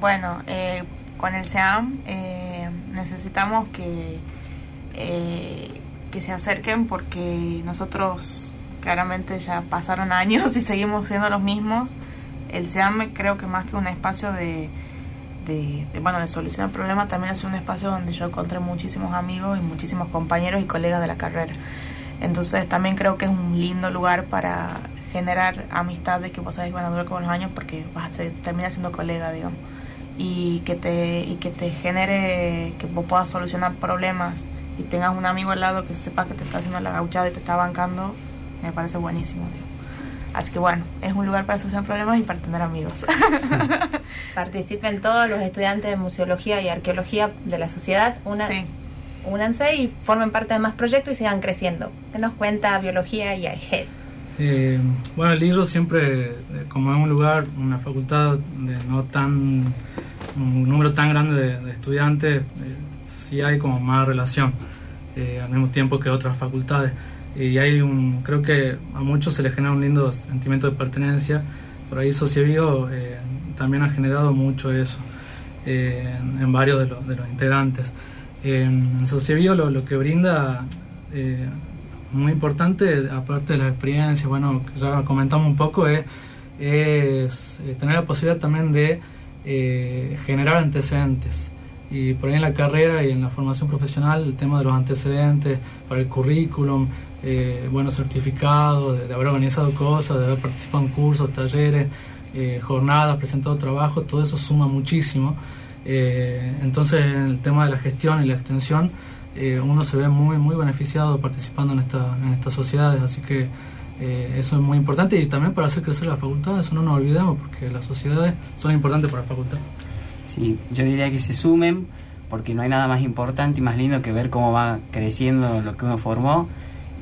Bueno, eh, con el SEAM eh, necesitamos que, eh, que se acerquen porque nosotros claramente ya pasaron años y seguimos siendo los mismos. El SEAM creo que más que un espacio de, de, de, bueno, de solucionar problemas, también es un espacio donde yo encontré muchísimos amigos y muchísimos compañeros y colegas de la carrera. Entonces también creo que es un lindo lugar para generar amistades que vos sabés que van a durar con los años porque vas a terminar siendo colega, digamos. Y que te, y que te genere que vos puedas solucionar problemas y tengas un amigo al lado que sepa que te está haciendo la gauchada y te está bancando, me parece buenísimo. Así que bueno, es un lugar para solucionar problemas y para tener amigos. Participen todos los estudiantes de museología y arqueología de la sociedad. Una, Sí. únanse y formen parte de más proyectos y sigan creciendo. ¿Qué nos cuenta biología y AIGED? Eh, bueno, el IRO siempre, eh, como es un lugar, una facultad de no tan, un número tan grande de, de estudiantes, eh, sí hay como más relación, eh, al mismo tiempo que otras facultades. Y hay un, creo que a muchos se les genera un lindo sentimiento de pertenencia. Por ahí Sociebio eh, también ha generado mucho eso eh, en, varios de, los- de los integrantes. En, Sociebio lo, lo que brinda muy importante, aparte de las experiencias, bueno, ya comentamos un poco, es, tener la posibilidad también de generar antecedentes. Y por ahí en la carrera y en la formación profesional, el tema de los antecedentes para el currículum, eh, buenos certificados, de, haber organizado cosas, de haber participado en cursos, talleres, eh, jornadas, presentado trabajo, todo eso suma muchísimo. Eh, entonces, en el tema de la gestión y la extensión, eh, uno se ve muy, muy beneficiado participando en, esta, en estas sociedades, así que eh, eso es muy importante y también para hacer crecer la facultad, eso no nos olvidemos, porque las sociedades son importantes para la facultad. Sí, yo diría que se sumen porque no hay nada más importante y más lindo que ver cómo va creciendo lo que uno formó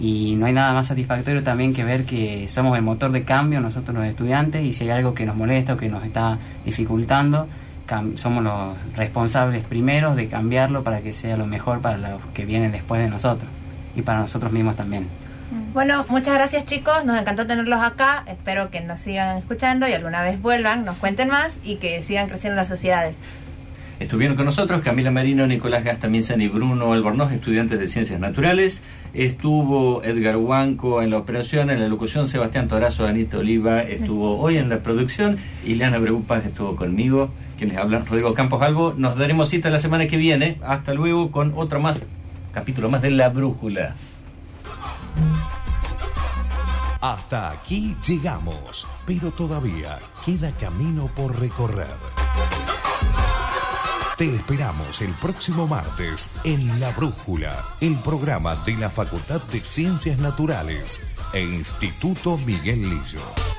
y no hay nada más satisfactorio también que ver que somos el motor de cambio nosotros los estudiantes y si hay algo que nos molesta o que nos está dificultando, somos los responsables primeros de cambiarlo para que sea lo mejor para los que vienen después de nosotros y para nosotros mismos también. Bueno, muchas gracias chicos, nos encantó tenerlos acá, espero que nos sigan escuchando y alguna vez vuelvan, nos cuenten más y que sigan creciendo las sociedades. Estuvieron con nosotros Camila Marino, Nicolás Gastamizan y Bruno Albornoz, estudiantes de Ciencias Naturales. Estuvo Edgar Huanco en la operación, en la locución Sebastián Torazo, Anita Oliva estuvo hoy en la producción y Leana Breupas estuvo conmigo, quien les habla Rodrigo Campos Albo. Nos daremos cita la semana que viene. Hasta luego con otro más, capítulo más de La Brújula. Hasta aquí llegamos, pero todavía queda camino por recorrer. Te esperamos el próximo martes en La Brújula, el programa de la Facultad de Ciencias Naturales e Instituto Miguel Lillo.